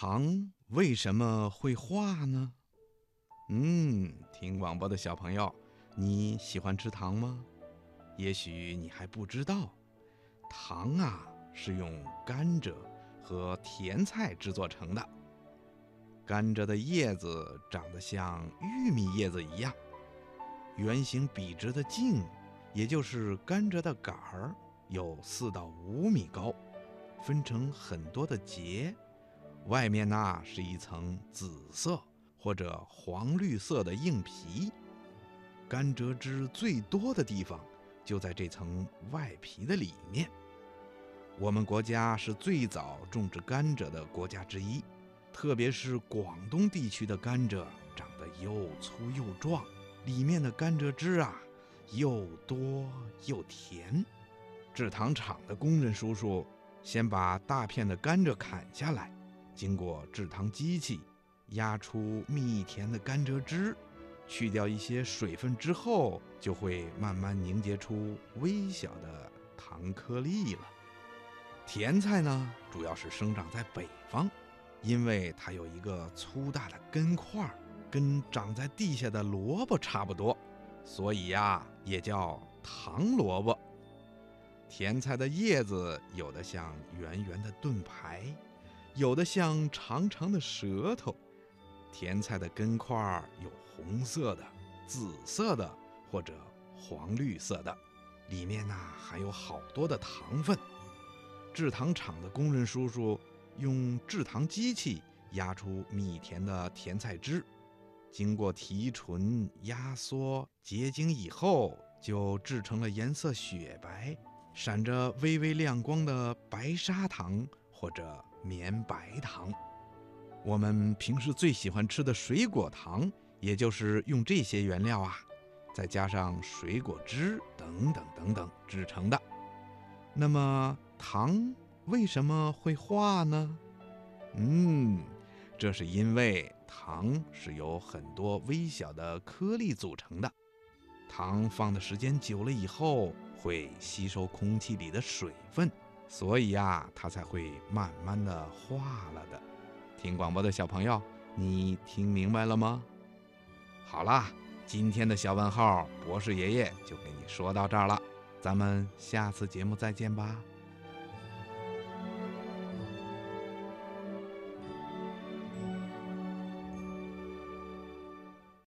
糖为什么会化呢？嗯，听广播的小朋友，你喜欢吃糖吗？也许你还不知道，糖啊是用甘蔗和甜菜制作成的。甘蔗的叶子长得像玉米叶子一样，圆形笔直的茎，也就是甘蔗的杆儿，有四到五米高，分成很多的节。外面呢是一层紫色或者黄绿色的硬皮，甘蔗汁最多的地方就在这层外皮的里面。我们国家是最早种植甘蔗的国家之一，特别是广东地区的甘蔗长得又粗又壮，里面的甘蔗汁啊又多又甜。制糖厂的工人叔叔先把大片的甘蔗砍下来。经过制糖机器压出蜜甜的甘蔗汁，去掉一些水分之后，就会慢慢凝结出微小的糖颗粒了。甜菜呢，主要是生长在北方，因为它有一个粗大的根块，跟长在地下的萝卜差不多，所以呀，也叫糖萝卜。甜菜的叶子有的像圆圆的盾牌。有的像长长的舌头，甜菜的根块有红色的、紫色的或者黄绿色的，里面呢含有好多的糖分。制糖厂的工人叔叔用制糖机器压出蜜甜的甜菜汁，经过提纯、压缩、结晶以后，就制成了颜色雪白、闪着微微亮光的白砂糖或者。绵白糖，我们平时最喜欢吃的水果糖，也就是用这些原料啊，再加上水果汁等等等等制成的。那么糖为什么会化呢？嗯，这是因为糖是由很多微小的颗粒组成的，糖放的时间久了以后，会吸收空气里的水分。所以呀，它才会慢慢的化了的。听广播的小朋友，你听明白了吗？好啦，今天的小问号，博士爷爷就给你说到这儿了。咱们下次节目再见吧。